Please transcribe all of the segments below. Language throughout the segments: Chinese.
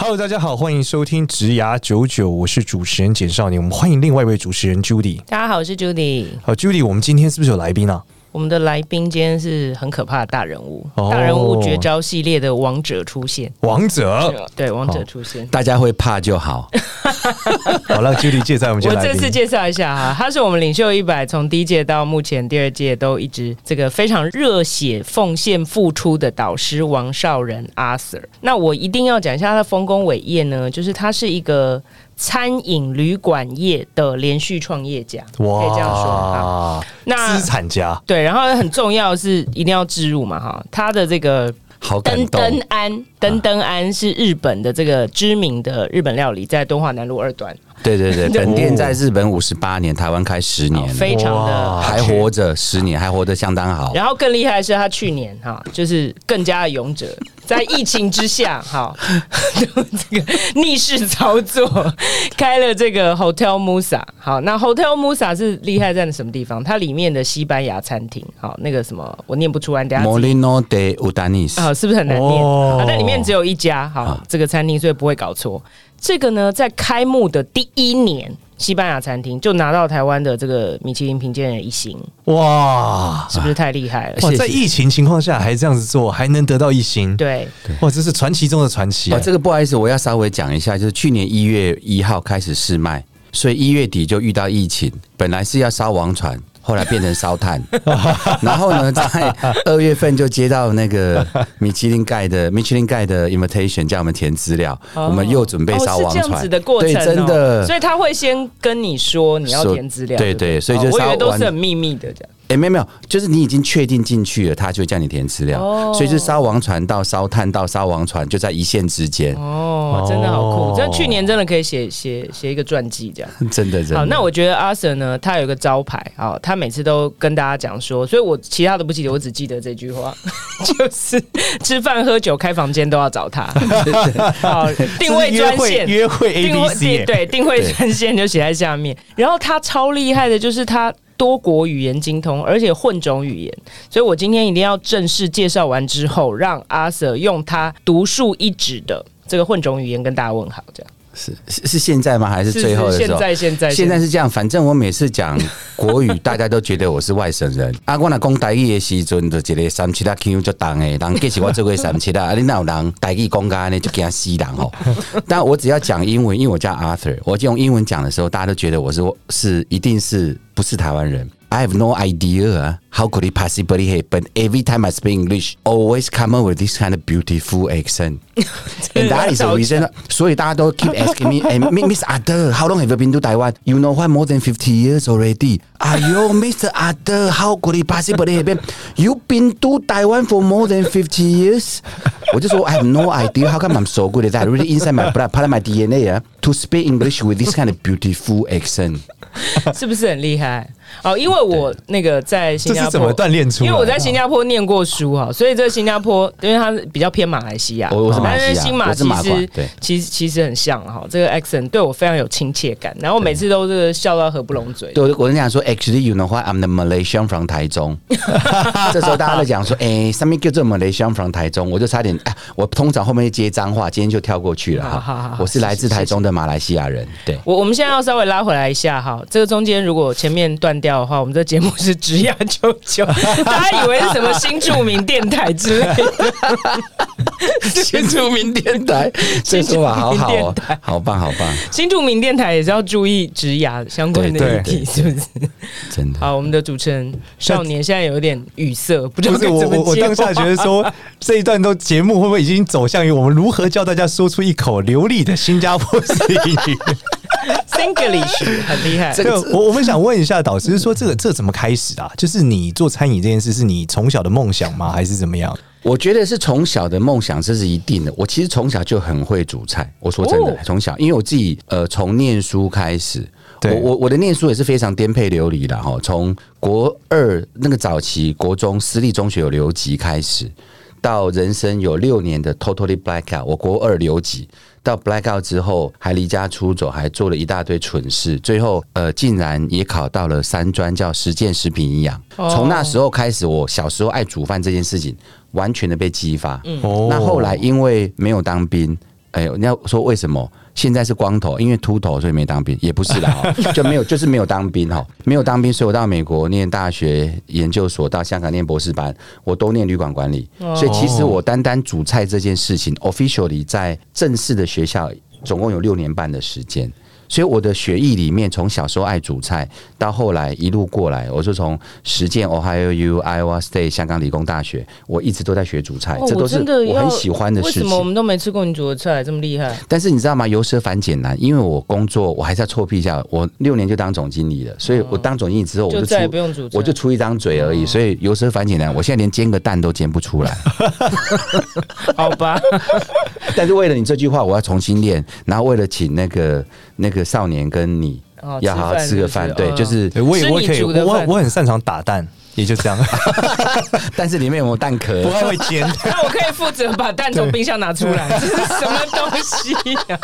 Hello，大家好，欢迎收听《植牙九九》，我是主持人简少年。我们欢迎另外一位主持人 Judy。大家好，我是 Judy。好，Judy，我们今天是不是有来宾啊？我们的来宾今天是很可怕的大人物，哦、大人物绝招系列的王者出现。王者对王者出现，大家会怕就好。好，让 Judy 介绍我们。我这次介绍一下哈，他是我们领袖一百从第一届到目前第二届都一直这个非常热血奉献付出的导师王少仁 Arthur。那我一定要讲一下他的丰功伟业呢，就是他是一个。餐饮旅馆业的连续创业家，可以这样说啊。那资产家对，然后很重要是一定要置入嘛哈。他的这个登登安登登安是日本的这个知名的日本料理，在敦化南路二段。对对对，本店在日本五十八年，台湾开十年，非常的还活着十年，还活得相当好。然后更厉害的是，他去年哈，就是更加的勇者。在疫情之下，哈，这个逆势操作开了这个 Hotel Musa。好，那 Hotel Musa 是厉害在什么地方？它里面的西班牙餐厅，好，那个什么我念不出来，等下。Molino de Urdanis，啊，是不是很难念？啊，那里面只有一家，好，这个餐厅，所以不会搞错。这个呢，在开幕的第一年。西班牙餐厅就拿到台湾的这个米其林评鉴的一星，哇，是不是太厉害了？哇，在疫情情况下还这样子做，还能得到一星，对，哇，这是传奇中的传奇。哦，这个不好意思，我要稍微讲一下，就是去年一月一号开始试卖，所以一月底就遇到疫情，本来是要烧王船。后来变成烧炭，然后呢，在二月份就接到那个米其林盖的米其林盖的 invitation，叫我们填资料，我们又准备烧王船，这样子的过程，对，真的，所以他会先跟你说你要填资料，对对，所以就我以为都是很秘密的这样。哎，没有没有，就是你已经确定进去了，他就会叫你填资料，哦、所以是烧王船到烧炭到烧王船就在一线之间。哦，真的好酷！这去年真的可以写写写一个传记这样。真 的真的。好，那我觉得 Arthur 呢，他有一个招牌啊，他每次都跟大家讲说，所以我其他的不记得，我只记得这句话，就是吃饭喝酒开房间都要找他。好，定位专线约会 A B C 对，定位专线就写在下面。然后他超厉害的，就是他。多国语言精通，而且混种语言，所以我今天一定要正式介绍完之后，让阿 Sir 用他独树一帜的这个混种语言跟大家问好，这样。是是是现在吗？还是最后的时候？现在现在现在是这样。反正我每次讲国语，大家都觉得我是外省人。啊，我那讲台语的时阵，就一个三七啦 Q 就当诶，当其实我做过三七啦，啊，你那有人台语讲干呢，就给他死人哦。但我只要讲英文，因为我叫 Arthur，我就用英文讲的时候，大家都觉得我是是一定是不是台湾人。I have no idea how could it possibly happen. Every time I speak English, always come up with this kind of beautiful accent. And that is the reason. 所以大家都 keep asking me, and Miss Arthur, how long have you been to Taiwan? You know what? More than fifty years already. Are you Mr. Arthur? How could it possibly happen? You've been to Taiwan for more than fifty years. 我就说 I have no idea. How come I'm so good at that? Really inside my blood, part of my DNA, ah, To speak English with this kind of beautiful accent. 是不是很厉害？哦，因为我那个在新加坡怎么锻炼出？因为我在新加坡念过书哈，所以这新加坡因为它比较偏马来西亚，我是马来西亚，但是新马其实其实其实很像哈，这个 accent 对我非常有亲切感，然后每次都是笑到合不拢嘴。对，我跟你讲说，actually you know what I'm the Malaysian from 台中。这时候大家都讲说，哎，上面叫做 Malaysian from 台中，我就差点，哎，我通常后面接脏话，今天就跳过去了哈。我是来自台中的马来西亚人。对，我我们现在要稍微拉回来一下哈，这个中间如果前面断掉的话，我们这节目是职涯 九九，大家以为是什么新著名电台之类的，新著名电台，这说法好好哦，好棒好棒。新著名电台也是要注意职涯相关的议题，是不是？真的。好，我们的主持人少年现在有点语塞，不知道我我我当下觉得说 这一段都节目会不会已经走向于我们如何教大家说出一口流利的新加坡式英语？Singlish 很厉害。这个我我们想问一下导师，说这个这怎么开始啊？就是你做餐饮这件事，是你从小的梦想吗？还是怎么样？我觉得是从小的梦想，这是一定的。我其实从小就很会煮菜。我说真的，从小，因为我自己呃，从念书开始，我我我的念书也是非常颠沛流离的哈，从国二那个早期国中私立中学有留级开始，到人生有六年的 totally blackout，我国二留级到 blackout 之后，还离家出走，还做了一大堆蠢事，最后呃竟然也考到了三专，叫实践食品营养。从那时候开始，我小时候爱煮饭这件事情完全的被激发。嗯，那后来因为没有当兵，哎呦，你要说为什么？现在是光头，因为秃头所以没当兵，也不是啦，就没有，就是没有当兵哈，没有当兵，所以我到美国念大学研究所，到香港念博士班，我都念旅馆管理，所以其实我单单煮菜这件事情，officially 在正式的学校总共有六年半的时间。所以我的血液里面，从小时候爱煮菜，到后来一路过来，我就从实践 Ohio U Iowa State 香港理工大学，我一直都在学煮菜，这都是我很喜欢的事情。为什么我们都没吃过你煮的菜这么厉害？但是你知道吗？由奢反俭难，因为我工作，我还是要臭屁一下，我六年就当总经理了，所以我当总经理之后，我就出，我就出一张嘴而已。所以由奢反俭难，我现在连煎个蛋都煎不出来。好吧。但是为了你这句话，我要重新练，然后为了请那个那个少年跟你要好好吃个饭，对，就是我也我可以，我我很擅长打蛋，也就这样。但是里面有没有蛋壳？不太会煎。那我可以负责把蛋从冰箱拿出来，这是什么东西呀？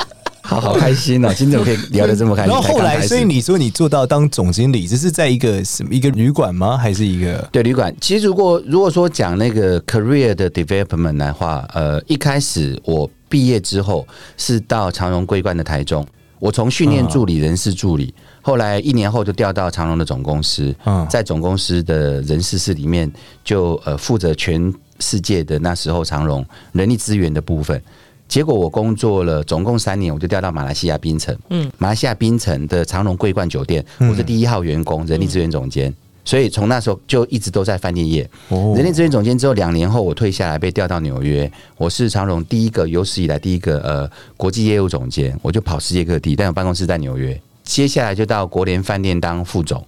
好好开心哦！今天我可以聊得这么开心。然后后来，所以你说你做到当总经理，这是在一个什么一个旅馆吗？还是一个对旅馆？其实如果如果说讲那个 career 的 development 的话，呃，一开始我毕业之后是到长荣桂冠的台中，我从训练助理、人事助理，后来一年后就调到长荣的总公司，在总公司的人事室里面就呃负责全世界的那时候长荣人力资源的部分。结果我工作了总共三年，我就调到马来西亚槟城。嗯，马来西亚槟城的长荣桂冠酒店，我是第一号员工，人力资源总监。所以从那时候就一直都在饭店业。人力资源总监之后，两年后我退下来，被调到纽约。我是长荣第一个有史以来第一个呃国际业务总监，我就跑世界各地，但有办公室在纽约。接下来就到国联饭店当副总，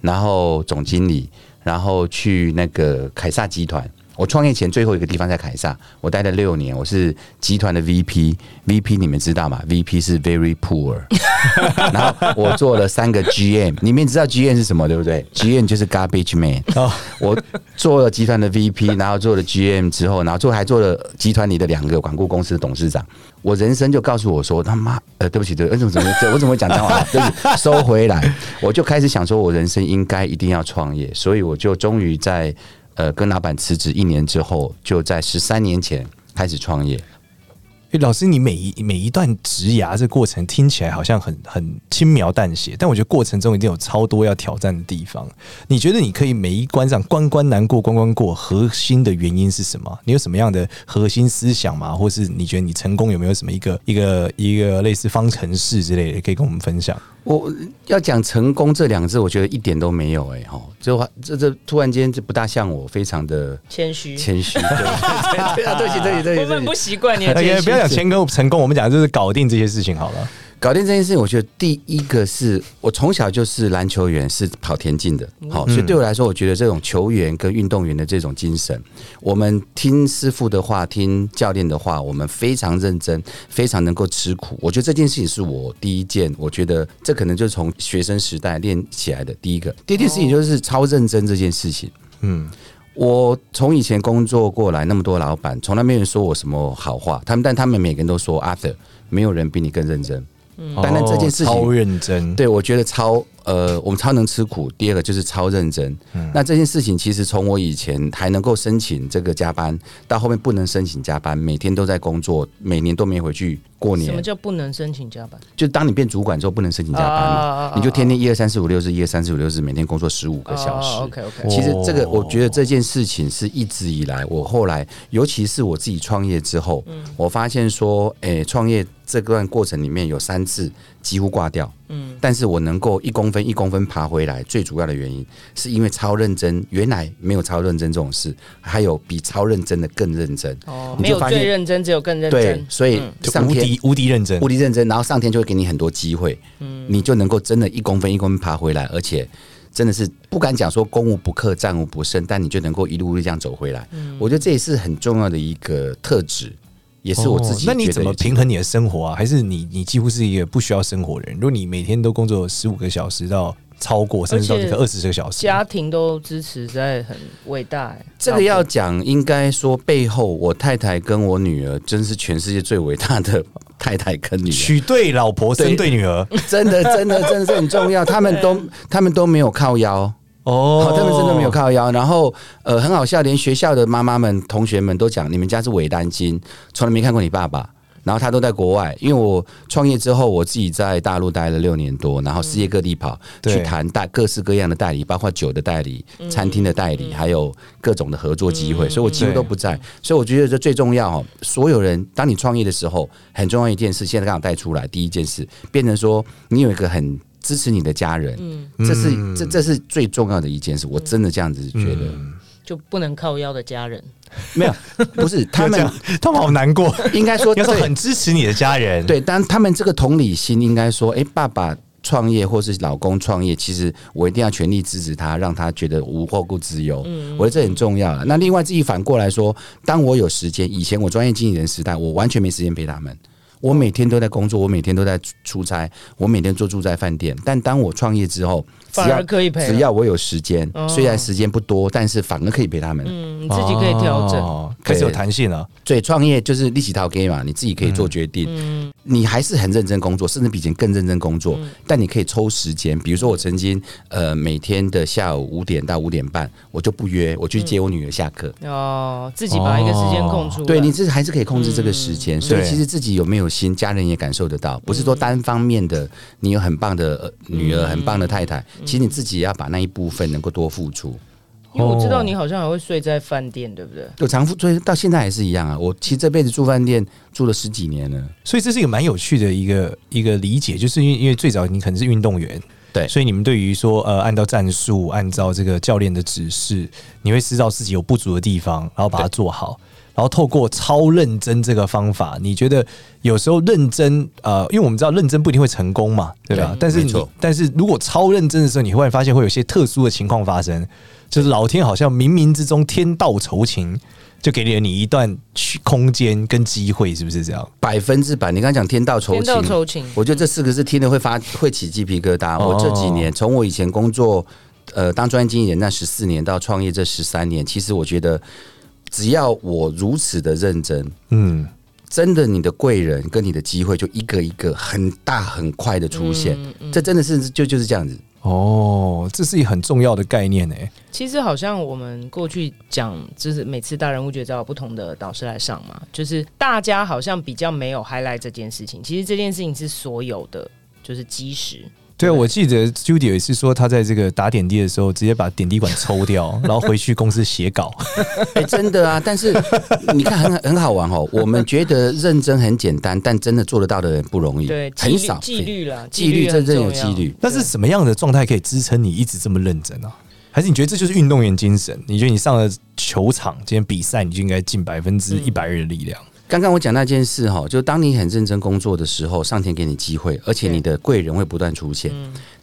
然后总经理，然后去那个凯撒集团。我创业前最后一个地方在凯撒，我待了六年，我是集团的 VP，VP 你们知道吗？VP 是 very poor，然后我做了三个 GM，你们知道 GM 是什么对不对？GM 就是 garbage man。我做了集团的 VP，然后做了 GM 之后，然后做还做了集团里的两个管顾公司的董事长。我人生就告诉我说他妈，呃，对不起，对，为什么怎么我怎么会讲脏话？就是收回来，我就开始想说，我人生应该一定要创业，所以我就终于在。呃，跟老板辞职一年之后，就在十三年前开始创业。欸，老师，你每一每一段职涯这过程听起来好像很很轻描淡写，但我觉得过程中一定有超多要挑战的地方。你觉得你可以每一关上关关难过关关过，核心的原因是什么？你有什么样的核心思想吗？或是你觉得你成功有没有什么一个一个一个类似方程式之类的，可以跟我们分享？我要讲成功这两个字，我觉得一点都没有哎、欸、哈，这这这突然间就不大像我，非常的谦虚谦虚，对 啊，对不起对不起对不起，我们不习惯你的谦虚，不要讲谦跟成功，我们讲就是搞定这些事情好了。搞定这件事情，我觉得第一个是我从小就是篮球员，是跑田径的，好，所以对我来说，我觉得这种球员跟运动员的这种精神，我们听师傅的话，听教练的话，我们非常认真，非常能够吃苦。我觉得这件事情是我第一件，我觉得这可能就是从学生时代练起来的第一个。第一件事情就是超认真这件事情。嗯，我从以前工作过来那么多老板，从来没有人说我什么好话，他们但他们每个人都说，Arthur，没有人比你更认真。嗯，但那这件事情，超认真。对，我觉得超呃，我们超能吃苦。第二个就是超认真。那这件事情其实从我以前还能够申请这个加班，到后面不能申请加班，每天都在工作，每年都没回去过年。什么叫不能申请加班？就当你变主管之后，不能申请加班嘛？你就天天一二三四五六日，一二三四五六日，每天工作十五个小时。OK OK。其实这个，我觉得这件事情是一直以来，我后来，尤其是我自己创业之后，我发现说，哎，创业。这段过程里面有三次几乎挂掉，嗯，但是我能够一公分一公分爬回来，最主要的原因是因为超认真。原来没有超认真这种事，还有比超认真的更认真。哦，没有最认真，只有更认真。对，所以上天无敌无敌认真，无敌认真，然后上天就会给你很多机会，嗯，你就能够真的一公分一公分爬回来，而且真的是不敢讲说攻无不克，战无不胜，但你就能够一路一路这样走回来。嗯，我觉得这也是很重要的一个特质。也是我自己、哦。那你怎么平衡你的生活啊？还是你你几乎是一个不需要生活的人？如果你每天都工作十五个小时到超过，甚至到这个二十个小时，家庭都支持，实在很伟大。这个要讲，应该说背后，我太太跟我女儿真是全世界最伟大的太太跟女儿。娶对老婆，生对女儿，真的，真的，真的是很重要。他们都，他们都没有靠腰。哦，他们真的没有靠腰，然后呃，很好笑，连学校的妈妈们、同学们都讲，你们家是伪单亲，从来没看过你爸爸。然后他都在国外，因为我创业之后，我自己在大陆待了六年多，然后世界各地跑，嗯、去谈代各式各样的代理，包括酒的代理、嗯、餐厅的代理，还有各种的合作机会，嗯、所以我几乎都不在。所以我觉得这最重要哦，所有人当你创业的时候，很重要一件事，现在刚好带出来，第一件事变成说，你有一个很。支持你的家人，嗯，这是这这是最重要的一件事，我真的这样子觉得，就不能靠腰的家人，没有，不是他们，他们好难过。应该说，要是很支持你的家人，对，但他们这个同理心，应该说，哎，爸爸创业或是老公创业，其实我一定要全力支持他，让他觉得无后顾之忧。嗯，我觉得这很重要了。那另外自己反过来说，当我有时间，以前我专业经理人时代，我完全没时间陪他们。我每天都在工作，我每天都在出差，我每天都住在饭店。但当我创业之后，反而可以陪，只要我有时间，虽然时间不多，但是反而可以陪他们。嗯，你自己可以调整，开始有弹性了。对，创业就是立起套 G 嘛，你自己可以做决定。嗯，你还是很认真工作，甚至比以前更认真工作。但你可以抽时间，比如说我曾经呃每天的下午五点到五点半，我就不约，我去接我女儿下课。哦，自己把一个时间空出。对，你这还是可以控制这个时间。所以其实自己有没有心，家人也感受得到，不是说单方面的。你有很棒的女儿，很棒的太太，其实你自己也要把那一部分能够多付出。因为我知道你好像还会睡在饭店，对不对？就常住，到现在还是一样啊。我其实这辈子住饭店住了十几年了，所以这是一个蛮有趣的一个一个理解，就是因为因为最早你可能是运动员，对，所以你们对于说呃，按照战术，按照这个教练的指示，你会知道自己有不足的地方，然后把它做好。然后透过超认真这个方法，你觉得有时候认真呃，因为我们知道认真不一定会成功嘛，对吧？对，但是你但是如果超认真的时候，你会发现会有些特殊的情况发生，就是老天好像冥冥之中天道酬勤，就给了你一段去空间跟机会，是不是这样？百分之百，你刚刚讲天道酬勤，天道酬勤，我觉得这四个字听了会发会起鸡皮疙瘩。我这几年从我以前工作呃当专业经纪人那十四年到创业这十三年，其实我觉得。只要我如此的认真，嗯，真的，你的贵人跟你的机会就一个一个很大很快的出现，嗯嗯、这真的是就就是这样子。哦，这是一个很重要的概念诶。其实好像我们过去讲，就是每次大人物觉得有不同的导师来上嘛，就是大家好像比较没有 highlight 这件事情。其实这件事情是所有的，就是基石。对啊，我记得 Judy 也是说，他在这个打点滴的时候，直接把点滴管抽掉，然后回去公司写稿。哎，真的啊！但是 你看很很好玩哦。我们觉得认真很简单，但真的做得到的人不容易，对，很少纪律了，纪律真正有纪律。那是什么样的状态可以支撑你一直这么认真啊？还是你觉得这就是运动员精神？你觉得你上了球场，今天比赛，你就应该尽百分之一百二的力量？刚刚我讲那件事哈，就当你很认真工作的时候，上天给你机会，而且你的贵人会不断出现。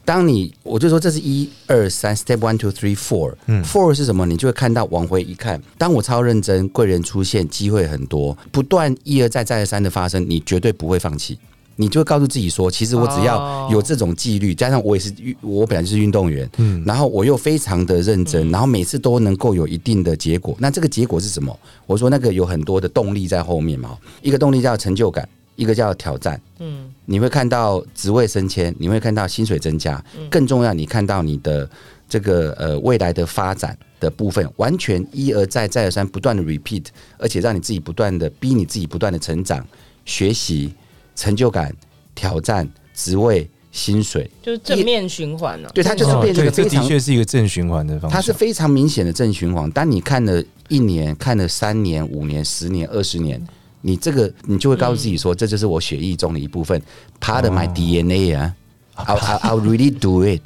当你我就说这是一二三，step one two three four，嗯，four 是什么？你就会看到往回一看，当我超认真，贵人出现，机会很多，不断一而再再而三的发生，你绝对不会放弃。你就会告诉自己说，其实我只要有这种纪律，加上我也是运，我本来就是运动员，嗯，然后我又非常的认真，然后每次都能够有一定的结果。那这个结果是什么？我说那个有很多的动力在后面嘛，一个动力叫成就感，一个叫挑战，嗯，你会看到职位升迁，你会看到薪水增加，更重要，你看到你的这个呃未来的发展的部分，完全一而再再而三不断的 repeat，而且让你自己不断的逼你自己不断的成长学习。成就感、挑战、职位、薪水，就是正面循环了。对，它就是变成非常，的确是一个正循环的方式。它是非常明显的正循环。当你看了一年、看了三年、五年、十年、二十年，你这个你就会告诉自己说，这就是我血液中的一部分，part of my DNA 啊。I'll I'll really do it.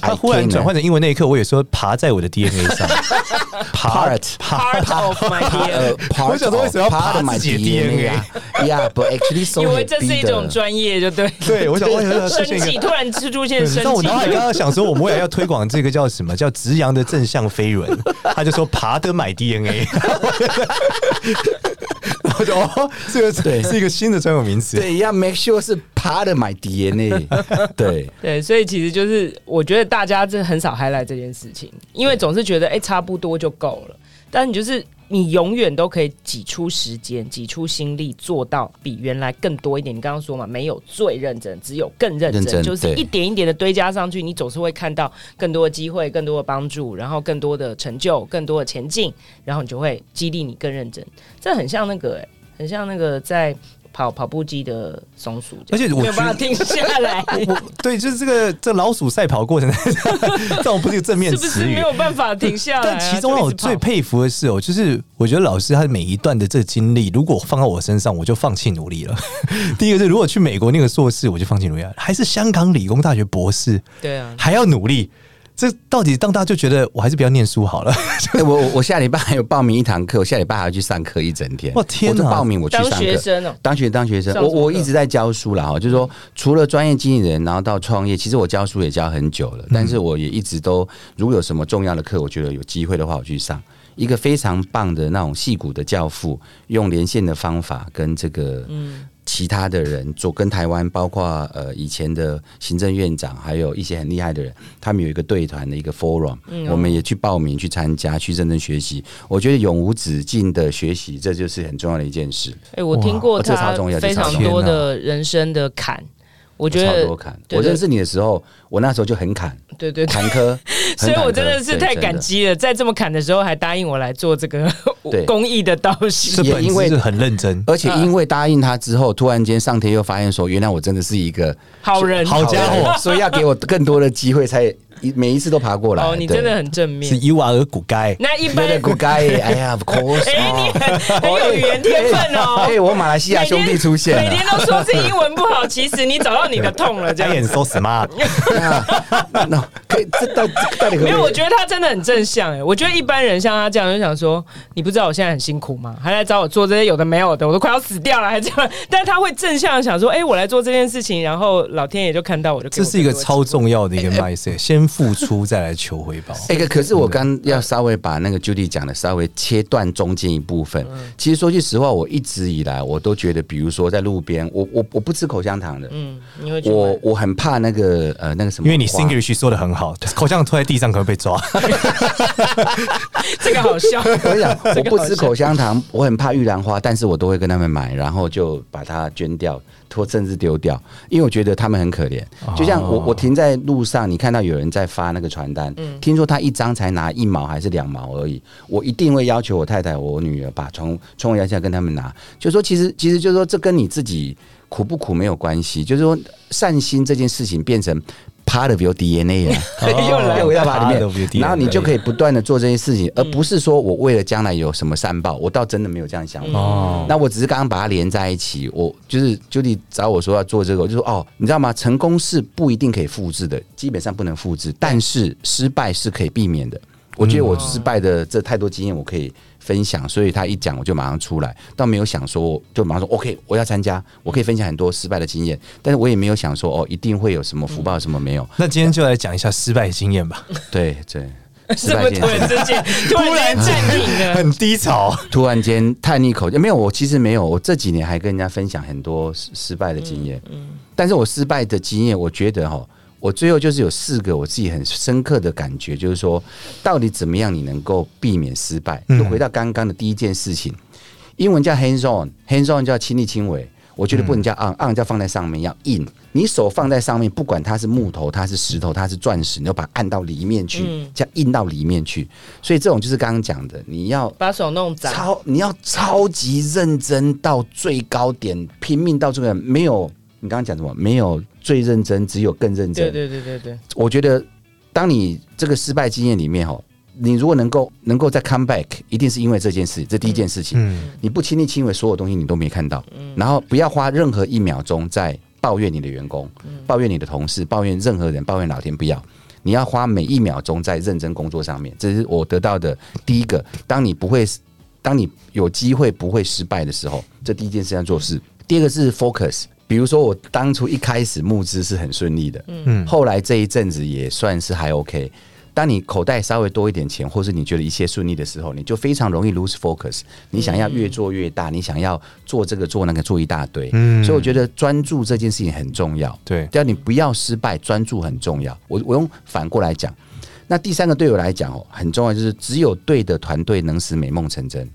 他忽然转换成英文那一刻，我也说爬在我的 DNA 上，part part of my DNA。我想说为什么要爬自己的 DNA？Yeah，but actually so。因为这是一种专业，就对。对，我想为什么生气突然出现生气？那我脑海刚刚想说，我们未来要推广这个叫什么叫直阳的正向飞轮，他就说爬得买 DNA。我就哦，这个对是一个新的专有名词。对，要 make sure 是 part of my DNA。对对，所以其实就是我觉得大家真的很少 highlight 这件事情，因为总是觉得哎、欸、差不多就够了，但你就是。你永远都可以挤出时间、挤出心力，做到比原来更多一点。你刚刚说嘛，没有最认真，只有更认真，就是一点一点的堆加上去，你总是会看到更多的机会、更多的帮助，然后更多的成就、更多的前进，然后你就会激励你更认真。这很像那个、欸，很像那个在。跑跑步机的松鼠，而且我没有办法停下来。对，就是这个这老鼠赛跑过程，这种不是一个正面词语，是不是没有办法停下来、啊？但其中让我最佩服的是哦，就是我觉得老师他每一段的这个经历，如果放到我身上，我就放弃努力了。第一个是，如果去美国那个硕士，我就放弃努力了；还是香港理工大学博士，对啊，还要努力。这到底当大家就觉得我还是不要念书好了。欸、我我下礼拜还有报名一堂课，我下礼拜还要去上课一整天。我天哪！我报名我去上课，当学生哦，当学当学生。我我一直在教书了哈，就是说除了专业经纪人，然后到创业，其实我教书也教很久了。但是我也一直都，如果有什么重要的课，我觉得有机会的话，我去上一个非常棒的那种戏骨的教父，用连线的方法跟这个嗯。其他的人做跟台湾，包括呃以前的行政院长，还有一些很厉害的人，他们有一个对团的一个 forum，、嗯哦、我们也去报名去参加，去认真学习。我觉得永无止境的学习，这就是很重要的一件事。哎、欸，我听过他非常多的人生的坎。我觉得，我认识你的时候，我那时候就很坎，对对坎坷，所以我真的是太感激了，在这么坎的时候还答应我来做这个 公益的导师，也因为很认真，而且因为答应他之后，突然间上天又发现说，原来我真的是一个好人，好家伙，所以要给我更多的机会才。一每一次都爬过来，哦，你真的很正面。是 You are a good guy。那一般的 good guy，哎呀，of course。哎，你很很有语言天分哦。哎，我马来西亚兄弟出现，每天都说是英文不好，其实你找到你的痛了，这样。So smart。那可以，这到到底可以？没有，我觉得他真的很正向。哎，我觉得一般人像他这样，就想说，你不知道我现在很辛苦吗？还来找我做这些有的没有的，我都快要死掉了，还这样。但他会正向想说，哎，我来做这件事情，然后老天爷就看到我就。这是一个超重要的一个 mindset，先付出再来。求回报。哎，可是我刚要稍微把那个 Judy 讲的稍微切断中间一部分。其实说句实话，我一直以来我都觉得，比如说在路边，我我我不吃口香糖的。嗯，我我很怕那个呃那个什么，因为你 Singlish 说的很好，口香糖拖在地上可能被抓。这个好笑。我跟你讲 我不吃口香糖，我很怕玉兰花，但是我都会跟他们买，然后就把它捐掉。或甚至丢掉，因为我觉得他们很可怜。就像我，我停在路上，你看到有人在发那个传单，听说他一张才拿一毛还是两毛而已，我一定会要求我太太、我女儿把从从我家下跟他们拿。就说其实，其实就是说，这跟你自己苦不苦没有关系。就是说，善心这件事情变成。Part of your DNA 啊，又来又要把里面，然后你就可以不断的做这些事情，而不是说我为了将来有什么善报，我倒真的没有这样想法。哦，那我只是刚刚把它连在一起，我就是就你找我说要做这个，我就说哦，你知道吗？成功是不一定可以复制的，基本上不能复制，但是失败是可以避免的。我觉得我失败的这太多经验，我可以。分享，所以他一讲我就马上出来，倒没有想说就马上说 OK，我要参加，我可以分享很多失败的经验，但是我也没有想说哦，一定会有什么福报什么没有。那今天就来讲一下失败的经验吧。对对，失败经验，突然 暂停了，很低潮，突然间叹一口气，没有，我其实没有，我这几年还跟人家分享很多失失败的经验，嗯，但是我失败的经验，我觉得哈。我最后就是有四个我自己很深刻的感觉，就是说，到底怎么样你能够避免失败？就回到刚刚的第一件事情，英文叫 hands on，hands on 叫亲力亲为。我觉得不能叫 on，on 叫放在上面要硬。你手放在上面，不管它是木头、它是石头、它是钻石，你要把它按到里面去，叫印到里面去。所以这种就是刚刚讲的，你要把手弄脏，超你要超级认真到最高点，拼命到这个没有。你刚刚讲什么？没有最认真，只有更认真。对对对对对。我觉得，当你这个失败经验里面哈，你如果能够能够再 come back，一定是因为这件事，这第一件事情。嗯。你不亲力亲为，所有东西你都没看到。嗯。然后不要花任何一秒钟在抱怨你的员工，抱怨你的同事，抱怨任何人，抱怨老天，不要。你要花每一秒钟在认真工作上面。这是我得到的第一个。当你不会，当你有机会不会失败的时候，这第一件事要做事。第二个是 focus。比如说，我当初一开始募资是很顺利的，嗯，后来这一阵子也算是还 OK。当你口袋稍微多一点钱，或是你觉得一切顺利的时候，你就非常容易 lose focus。你想要越做越大，你想要做这个做那个做一大堆。嗯，所以我觉得专注这件事情很重要。对，只要你不要失败，专注很重要。我我用反过来讲，那第三个对我来讲哦，很重要就是只有对的团队能使美梦成真。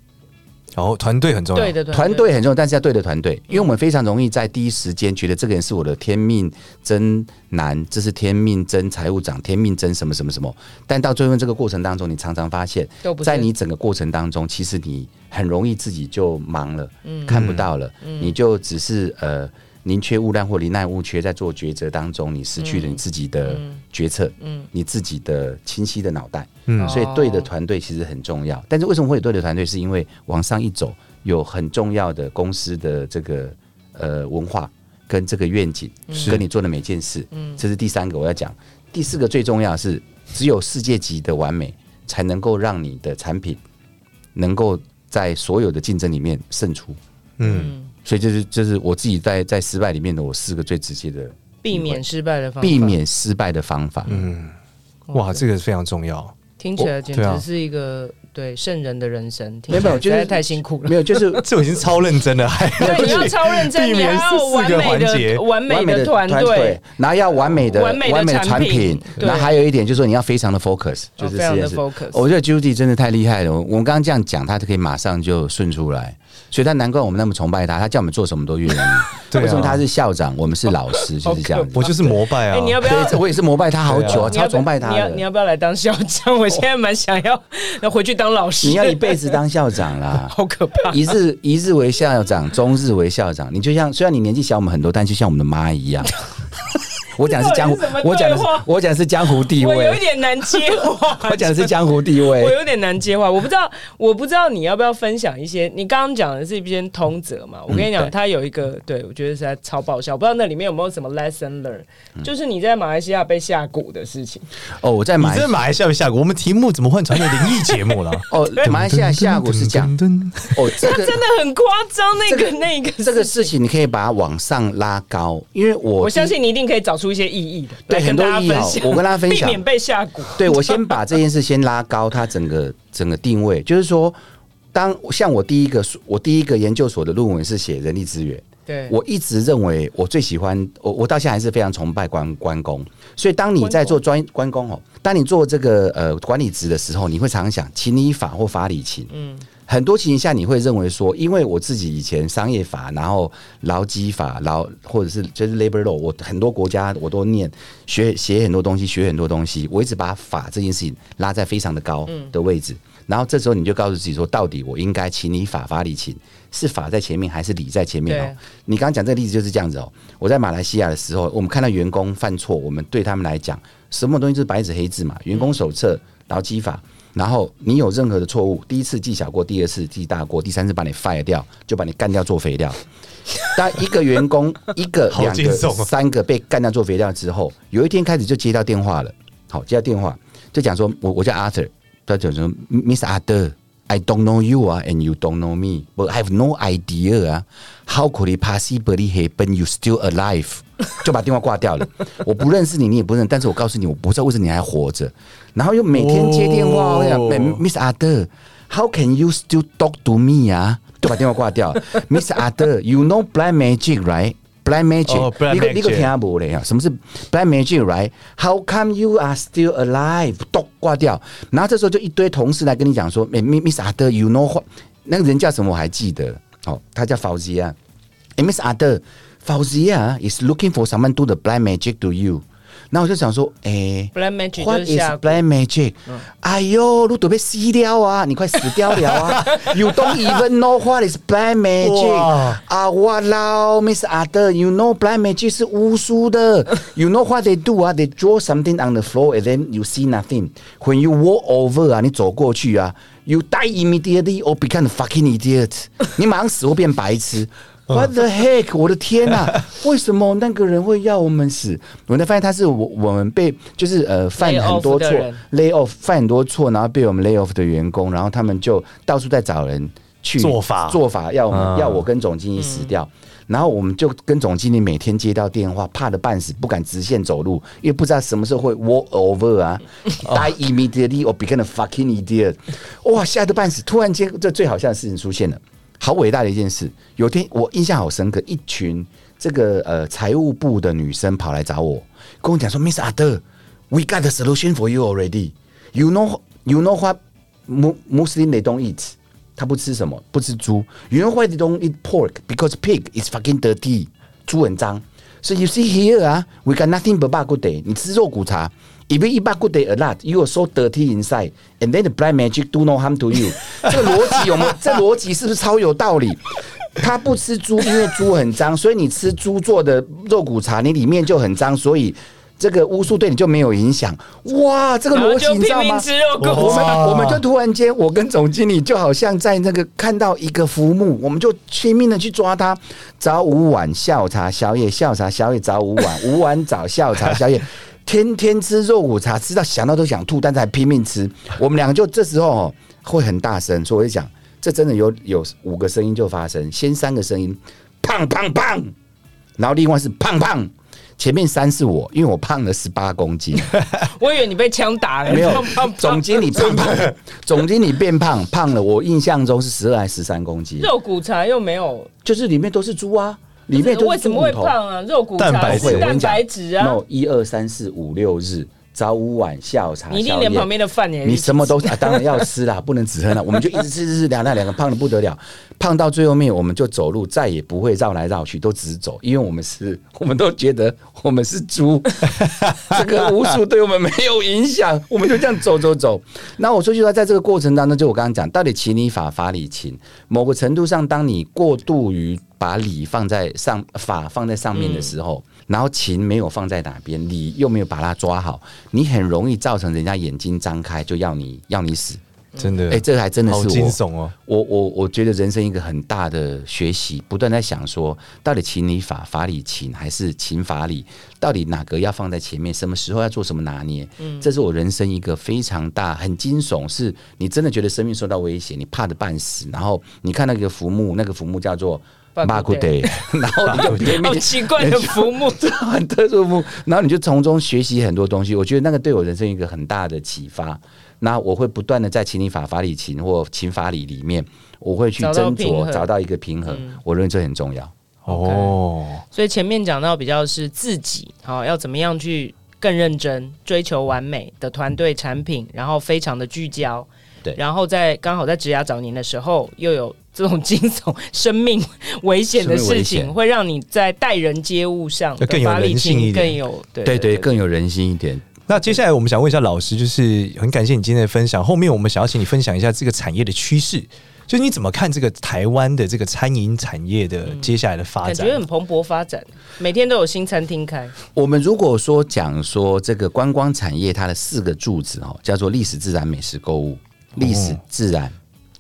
哦，团队很重要，对的团队很重要，但是要对的团队，因为我们非常容易在第一时间觉得这个人是我的天命真男，这是天命真财务长，天命真什么什么。什么，但到最后这个过程当中，你常常发现，在你整个过程当中，其实你很容易自己就忙了，嗯，看不到了，嗯，你就只是呃。宁缺毋滥或宁滥勿缺，在做抉择当中，你失去了你自己的决策，嗯，嗯，你自己的清晰的脑袋，嗯，所以对的团队其实很重要。但是为什么会有对的团队？是因为往上一走，有很重要的公司的这个呃文化跟这个愿景，跟你做的每件事，嗯，这是第三个我要讲。第四个最重要是，只有世界级的完美，才能够让你的产品能够在所有的竞争里面胜出，嗯。所以就是就是我自己在在失败里面的我四个最直接的避免失败的方法，避免失败的方法。嗯，哇，这个非常重要，听起来简直是一个对圣人的人生。没有，就是太辛苦了。没有，就是 这我已经超认真了，还你要超认真，避免四个环节，完美的团队，然后要完美的完美的产品。那还有一点就是说你要非常的 focus，就是非常的 focus。我觉得 Judy 真的太厉害了，我们刚刚这样讲，他就可以马上就顺出来。所以他难怪我们那么崇拜他，他叫我们做什么都愿意。为什么他是校长，我们是老师，就是这样子。我就是膜拜啊！你要不要？我也是膜拜他好久啊，超崇拜他。你要你要不要来当校长？我现在蛮想要要回去当老师。你要一辈子当校长啦，好可怕！一日一日为校长，终日为校长。你就像虽然你年纪小我们很多，但就像我们的妈一样。我讲的是江湖，我讲的是我讲的是江湖地位，我有一点难接话。我讲的是江湖地位，我有点难接话。我不知道，我不知道你要不要分享一些？你刚刚讲的是一篇通则嘛？我跟你讲，他有一个，对我觉得实在超爆笑。不知道那里面有没有什么 lesson learn？就是你在马来西亚被下蛊的事情。哦，我在马，在马来西亚被下蛊。我们题目怎么换成了灵异节目了？哦，马来西亚下蛊是讲，哦，这个真的很夸张。那个那个这个事情，你可以把它往上拉高，因为我我相信你一定可以找出一些意义的。对，很多意义，我跟大家分享，避免被下蛊。对，我先把这件事先拉高，它整个 整个定位，就是说，当像我第一个我第一个研究所的论文是写人力资源，对，我一直认为我最喜欢我我到现在还是非常崇拜关关公，所以当你在做专关公哦，当你做这个呃管理职的时候，你会常常想情理法或法理情，嗯。很多情形下，你会认为说，因为我自己以前商业法，然后劳基法，劳或者是就是 labor law，我很多国家我都念，学写很多东西，学很多东西，我一直把法这件事情拉在非常的高的位置。然后这时候你就告诉自己说，到底我应该请你法，法理情，是法在前面还是理在前面哦？你刚刚讲这个例子就是这样子哦。我在马来西亚的时候，我们看到员工犯错，我们对他们来讲，什么东西是白纸黑字嘛？员工手册、劳基法。然后你有任何的错误，第一次记小过，第二次记大过，第三次把你 fire 掉，就把你干掉做肥料。当一个员工一个、两个、三个被干掉做肥料之后，有一天开始就接到电话了。好，接到电话就讲说，我我叫 Arthur，他讲说 Miss Arthur，I don't know you 啊，and you don't know me，but I have no idea 啊，how could it possibly happen you still alive？就把电话挂掉了。我不认识你，你也不认识，但是我告诉你，我不知道为什么你还活着。然后又每天接电话，我讲，Miss Arthur，How can you still talk to me 啊？就把电话挂掉。Miss Arthur，You know black magic right？Black magic，你个你个听不嘞啊？什么是 black magic right？How come you are still alive？都挂掉。然后这时候就一堆同事来跟你讲说，Miss Arthur，You know who？那个人叫什么？我还记得，哦，他叫 Fauzia。Miss Arthur，Fauzia is looking for someone do the black magic to you。那我就想说，哎、欸、，What is black magic？、嗯、哎呦，你都被吸掉啊！你快死掉了啊！You don't even know what is black magic？啊，我老，Miss Arthur，You know black magic 是巫术的。You know what they do 啊？They draw something on the floor and then you see nothing. When you walk over 啊，你走过去啊，You die immediately or become a fucking idiot。你马上死或变白痴。What the heck！我的天呐、啊，为什么那个人会要我们死？我才发现他是我我们被就是呃犯很多错，lay off 犯很多错，然后被我们 lay off 的员工，然后他们就到处在找人去做法做法要我们、嗯要我跟总经理死掉。然后我们就跟总经理每天接到电话，怕的半死，不敢直线走路，因为不知道什么时候会 walk over 啊，die immediately or become a fucking idiot。哇，吓得半死！突然间，这最好笑的事情出现了，好伟大的一件事。有天我印象好深刻，一群这个呃财务部的女生跑来找我，跟我讲说，Miss 阿德，we got the solution for you already. You know, you know what Mu- Muslim they don't eat. 他不吃什么？不吃猪。You know why they don't eat pork? Because pig is fucking dirty. 猪很脏。So you see here 啊，we got nothing but bak kut teh。你吃肉骨茶，if you eat teh a lot, you are so dirty inside, and then the black magic do no harm to you 这个逻辑有没有？这逻辑是不是超有道理？他不吃猪，因为猪很脏，所以你吃猪做的肉骨茶，你里面就很脏，所以这个巫术对你就没有影响。哇，这个逻辑你知道吗？我们我们就突然间，我跟总经理就好像在那个看到一个浮木，我们就拼命的去抓它。早午晚下午茶宵夜，下午茶宵夜早午晚，午晚早下午茶宵夜，天天吃肉骨茶，吃到想到都想吐，但是还拼命吃。我们两个就这时候哦会很大声，所以我就讲，这真的有有五个声音就发生，先三个声音，胖胖胖，然后另外是胖胖。前面三是我，因为我胖了十八公斤，我以为你被枪打了，没有胖胖胖总经理胖胖，总经理变胖胖了，我印象中是十二还是十三公斤，肉骨茶又没有，就是里面都是猪啊，里面都为什么会。胖啊？肉骨茶蛋白质是蛋白质啊，no，一二三四五六日，早午晚下午茶，你连旁边的饭也你什么都啊，当然要吃啦，不能只喝啦。我们就一直吃吃吃，两那两个胖的不得了，胖到最后面我们就走路，再也不会绕来绕去，都只是走，因为我们是，我们都觉得我们是猪，这个巫术对我们没有影响，我们就这样走走走。那我说句实话，在这个过程当中，就我刚刚讲，到底情理法法理情，某个程度上，当你过度于把理放在上，法放在上面的时候。然后琴没有放在哪边，你又没有把它抓好，你很容易造成人家眼睛张开就要你要你死。真的，哎、这个还真的是我惊悚哦！我我我觉得人生一个很大的学习，不断在想说，到底情理法法理情还是情法理，到底哪个要放在前面，什么时候要做什么拿捏？嗯，这是我人生一个非常大、很惊悚，是你真的觉得生命受到威胁，你怕的半死，然后你看那个浮木，那个浮木叫做。巴古德，然后 好奇怪的浮木，很特殊的木，然后你就从中学习很多东西。我觉得那个对我人生一个很大的启发。那我会不断的在情理法、法理情或情法理里面，我会去斟酌，找到一个平衡。我认为这很重要。哦，所以前面讲到比较是自己，好要怎么样去更认真追求完美的团队产品，然后非常的聚焦。对，然后在刚好在职涯早年的时候，又有这种惊悚、生命危险的事情，会让你在待人接物上更有人性一点，更有对对对更有人性一点。那接下来我们想问一下老师，就是很感谢你今天的分享。后面我们想要请你分享一下这个产业的趋势，就是你怎么看这个台湾的这个餐饮产业的接下来的发展？感觉很蓬勃发展，每天都有新餐厅开。我们如果说讲说这个观光产业，它的四个柱子哦，叫做历史、自然、美食、购物。历史自然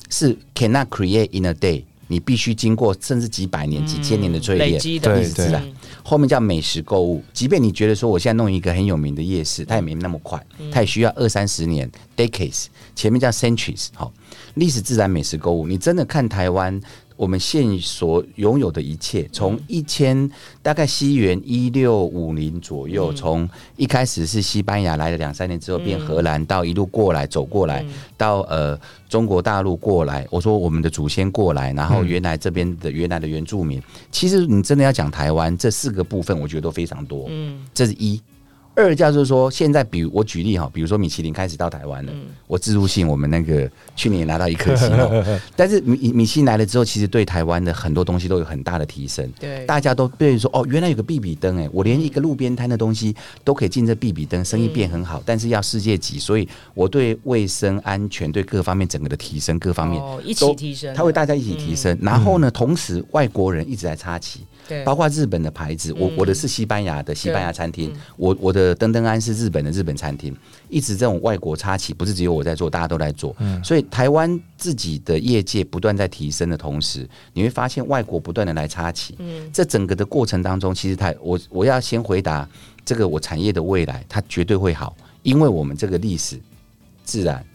是 cannot create in a day，你必须经过甚至几百年、几千年的淬炼。历史自然后面叫美食购物，即便你觉得说我现在弄一个很有名的夜市，它也没那么快，它也需要二三十年 decades。前面叫 centuries。好，历史自然美食购物，你真的看台湾。我们现所拥有的一切，从一千大概西元一六五零左右，从一开始是西班牙来了两三年之后变荷兰，到一路过来走过来，到呃中国大陆过来。我说我们的祖先过来，然后原来这边的原来的原住民，其实你真的要讲台湾这四个部分，我觉得都非常多。嗯，这是一。二就是说，现在比如我举例哈，比如说米其林开始到台湾了，嗯、我自助性我们那个去年也拿到一颗星哦，但是米米其林来了之后，其实对台湾的很多东西都有很大的提升。对，大家都对说哦，原来有个必比登哎，我连一个路边摊的东西都可以进这必比登，生意变很好，嗯、但是要世界级，所以我对卫生安全对各方面整个的提升，各方面哦一起提升，它会大家一起提升。嗯、然后呢，同时外国人一直在插旗。对，包括日本的牌子，我我的是西班牙的西班牙餐厅，我我的登登安是日本的日本餐厅，一直这种外国插旗，不是只有我在做，大家都在做。所以台湾自己的业界不断在提升的同时，你会发现外国不断的来插旗。这整个的过程当中，其实台我我要先回答这个我产业的未来，它绝对会好，因为我们这个历史、自然、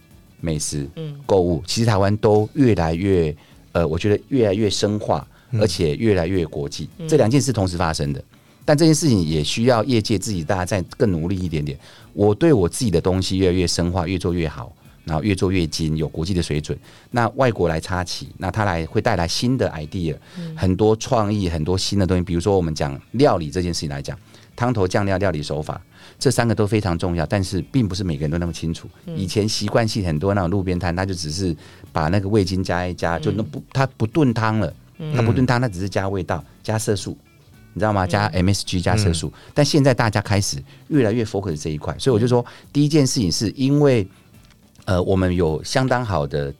美食、购物，其实台湾都越来越。呃，我觉得越来越深化，而且越来越国际，这两件事同时发生的。但这件事情也需要业界自己大家再更努力一点点。我对我自己的东西越来越深化，越做越好，然后越做越精，有国际的水准。那外国来插旗，那他来会带来新的 idea，很多创意，很多新的东西。比如说我们讲料理这件事情来讲，汤头酱料料理手法这三个都非常重要，但是并不是每个人都那么清楚。以前习惯性很多那种路边摊，他就只是把那个味精加一加，就那不他不炖汤了，他不炖汤，它只是加味道、加色素。你知道吗？加 MSG 加色素，嗯、但现在大家开始越来越 focus 这一块，所以我就说，第一件事情是因为，呃，我们有相当好的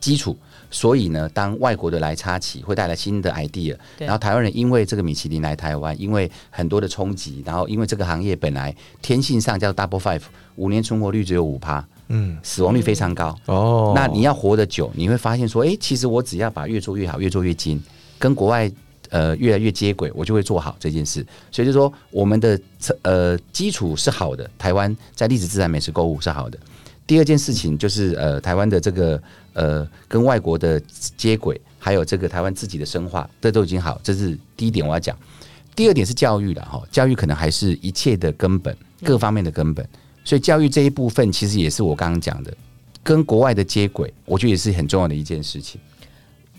基础，所以呢，当外国的来插旗，会带来新的 idea。然后台湾人因为这个米其林来台湾，因为很多的冲击，然后因为这个行业本来天性上叫 double five，五年存活率只有五趴，嗯，死亡率非常高。哦，那你要活得久，你会发现说，哎，其实我只要把越做越好，越做越精，跟国外。呃，越来越接轨，我就会做好这件事。所以就说，我们的呃基础是好的，台湾在历史自然美食购物是好的。第二件事情就是呃，台湾的这个呃跟外国的接轨，还有这个台湾自己的深化，这都已经好。这是第一点我要讲。第二点是教育了哈，教育可能还是一切的根本，各方面的根本。所以教育这一部分其实也是我刚刚讲的，跟国外的接轨，我觉得也是很重要的一件事情。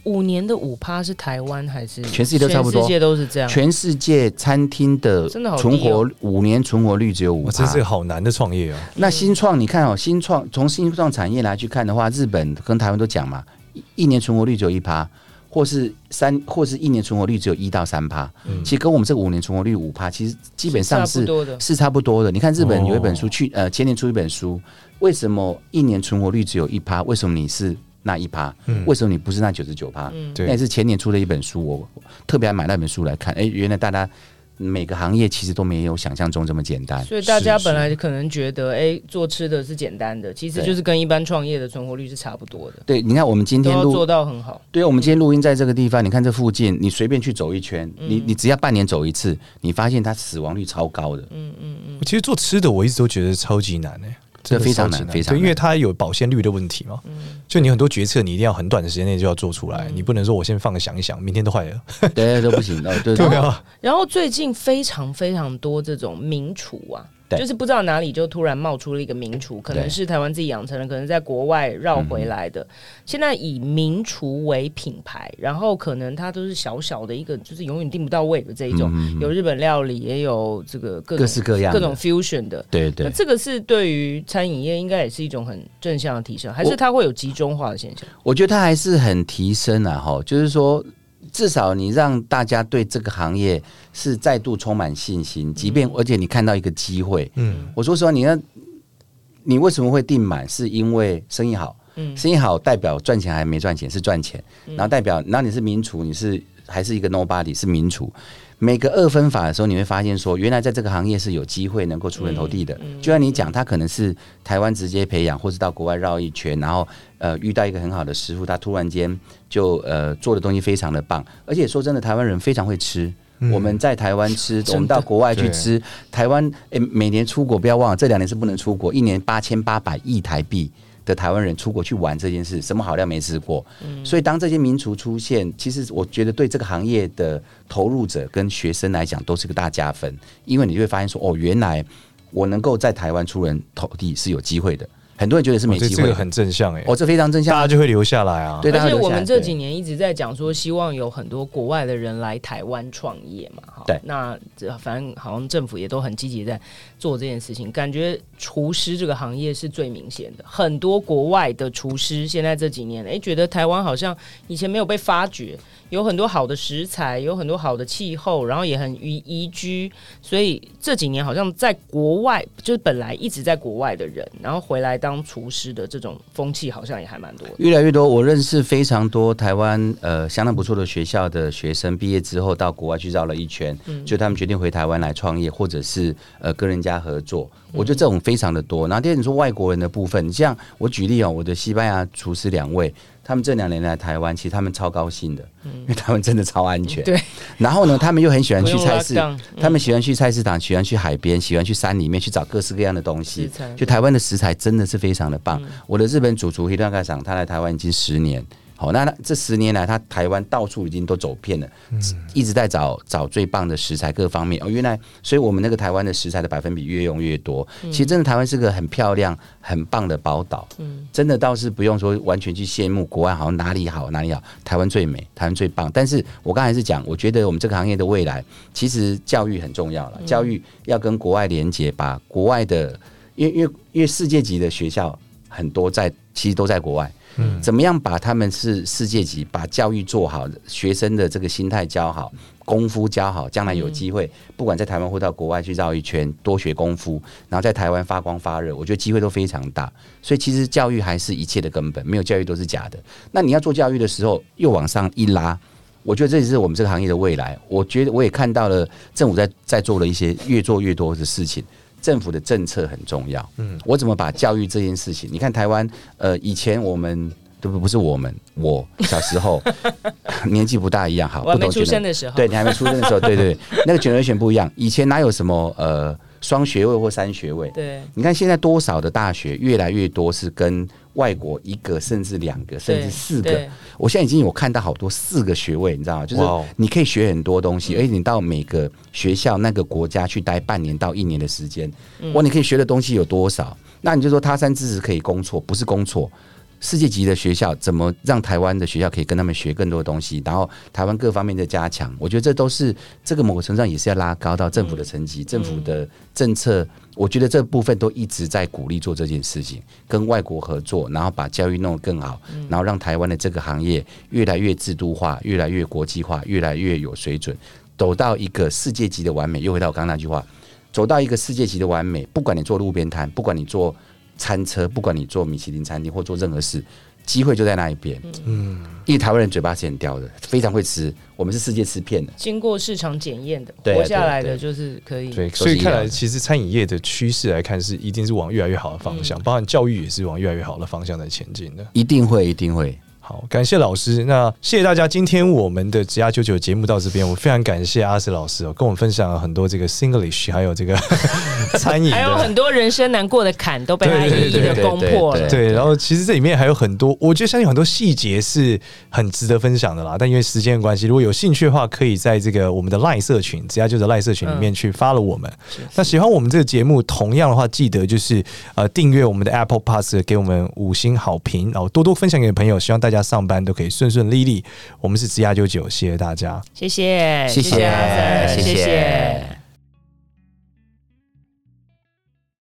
五年的五趴是台湾还是全世界都差不多？全世界都是这样。全世界餐厅的存活五年存活率只有五趴，这是个好难的创业哦。那新创你看哦，新创从新创产业来去看的话，日本跟台湾都讲嘛，一年存活率只有一趴，或是三，或是一年存活率只有一到三趴。其实跟我们这个五年存活率五趴，其实基本上是是差不多的。你看日本有一本书，去呃前年出一本书，为什么一年存活率只有一趴？为什么你是？那一趴，为什么你不是那九十九趴？嗯，那也是前年出的一本书，我特别爱买那本书来看。哎、欸，原来大家每个行业其实都没有想象中这么简单。所以大家本来可能觉得，哎、欸，做吃的是简单的，其实就是跟一般创业的存活率是差不多的。对，你看我们今天录做到很好。对，我们今天录音在这个地方，你看这附近，你随便去走一圈，你你只要半年走一次，你发现它死亡率超高的。嗯嗯嗯。其实做吃的，我一直都觉得超级难哎、欸。这非常难，非常难，对，因为它有保鲜率的问题嘛。嗯，就你很多决策，你一定要很短的时间内就要做出来，嗯、你不能说我先放个想一想，明天都坏了，对，都不行的，对 对啊。然后最近非常非常多这种名厨啊。就是不知道哪里就突然冒出了一个名厨，可能是台湾自己养成的，可能在国外绕回来的。现在以名厨为品牌，然后可能它都是小小的一个，就是永远定不到位的这一种。有日本料理，也有这个各各式各样、各种 fusion 的。对对，那这个是对于餐饮业应该也是一种很正向的提升，还是它会有集中化的现象？我，我觉得它还是很提升啊，哈，就是说。至少你让大家对这个行业是再度充满信心，即便而且你看到一个机会，嗯，我说实话，你那你为什么会订满？是因为生意好，嗯，生意好代表赚钱还没赚钱是赚钱，然后代表，然后你是名厨，你是还是一个 nobody 是民厨。每个二分法的时候，你会发现说，原来在这个行业是有机会能够出人头地的。就像你讲，他可能是台湾直接培养，或是到国外绕一圈，然后呃遇到一个很好的师傅，他突然间就呃做的东西非常的棒。而且说真的，台湾人非常会吃。我们在台湾吃，我们到国外去吃，台湾诶每年出国不要忘了，这两年是不能出国，一年八千八百亿台币。的台湾人出国去玩这件事，什么好料没吃过？嗯，所以当这些名厨出现，其实我觉得对这个行业的投入者跟学生来讲都是个大加分，因为你就会发现说，哦，原来我能够在台湾出人头地是有机会的。很多人觉得是没机会，这个很正向哎，哦，这非常正向，大家就会留下来啊。对，而且我们这几年一直在讲说，希望有很多国外的人来台湾创业嘛，哈。对，那这反正好像政府也都很积极在做这件事情，感觉厨师这个行业是最明显的。很多国外的厨师现在这几年，哎，觉得台湾好像以前没有被发掘。有很多好的食材，有很多好的气候，然后也很宜宜居，所以这几年好像在国外，就是本来一直在国外的人，然后回来当厨师的这种风气好像也还蛮多的。越来越多，我认识非常多台湾呃相当不错的学校的学生，毕业之后到国外去绕了一圈，嗯，就他们决定回台湾来创业，或者是呃跟人家合作。我觉得这种非常的多。然后第二，你说外国人的部分，像我举例哦，我的西班牙厨师两位。他们这两年来台湾，其实他们超高兴的，因为他们真的超安全。对。然后呢，他们又很喜欢去菜市，他们喜欢去菜市场，喜欢去海边，喜欢去山里面去找各式各样的东西。就台湾的食材真的是非常的棒。我的日本主厨黑段盖赏，他来台湾已经十年，好，那这十年来，他台湾到处已经都走遍了，一直在找找最棒的食材，各方面哦。原来，所以我们那个台湾的食材的百分比越用越多。其实真的，台湾是个很漂亮、很棒的宝岛。嗯，真的倒是不用说完全去羡慕国外，好像哪里好哪里好，台湾最美，台湾最棒。但是我刚才是讲，我觉得我们这个行业的未来，其实教育很重要了。教育要跟国外连接，把国外的，因为因为因为世界级的学校很多在，其实都在国外。嗯，怎么样把他们是世界级，把教育做好，学生的这个心态教好，功夫教好，将来有机会，不管在台湾或到国外去绕一圈，多学功夫，然后在台湾发光发热，我觉得机会都非常大。所以其实教育还是一切的根本，没有教育都是假的。那你要做教育的时候，又往上一拉，我觉得这也是我们这个行业的未来。我觉得我也看到了政府在在做了一些越做越多的事情。政府的政策很重要。嗯，我怎么把教育这件事情？你看台湾，呃，以前我们都不不是我们，我小时候 年纪不大一样，好，我还没出生的时候，对，你还没出生的时候，对对，对，那个 generation 不一样。以前哪有什么呃双学位或三学位？对，你看现在多少的大学越来越多是跟。外国一个甚至两个甚至四个，我现在已经有看到好多四个学位，你知道吗？就是你可以学很多东西，而且你到每个学校那个国家去待半年到一年的时间，哇，你可以学的东西有多少？那你就说他山之石可以攻错，不是攻错。世界级的学校怎么让台湾的学校可以跟他们学更多东西？然后台湾各方面的加强，我觉得这都是这个某个程度上也是要拉高到政府的层级，政府的政策，我觉得这部分都一直在鼓励做这件事情，跟外国合作，然后把教育弄得更好，然后让台湾的这个行业越来越制度化，越来越国际化，越来越有水准，走到一个世界级的完美。又回到我刚刚那句话，走到一个世界级的完美，不管你做路边摊，不管你做。餐车，不管你做米其林餐厅或做任何事，机会就在那一边。嗯，因为台湾人嘴巴是很刁的，非常会吃。我们是世界吃遍的，经过市场检验的，活下来的就是可以。对，所以看来其实餐饮业的趋势来看，是一定是往越来越好的方向，包含教育也是往越来越好的方向在前进的。一定会，一定会。好，感谢老师。那谢谢大家，今天我们的职涯九九节目到这边，我非常感谢阿 Sir 老师哦，跟我们分享了很多这个 Singlish，还有这个 餐饮，还有很多人生难过的坎都被他一一的攻破了。对，然后其实这里面还有很多，我觉得相信很多细节是很值得分享的啦。但因为时间的关系，如果有兴趣的话，可以在这个我们的 Line 社群，职涯九九 Line 社群里面去 follow 我们。嗯、那喜欢我们这个节目，同样的话，记得就是呃订阅我们的 Apple Pass，给我们五星好评，然后多多分享给朋友。希望大家上班都可以。顺顺利利，我们是职涯九九，谢谢大家，谢谢，谢谢，谢谢。谢谢。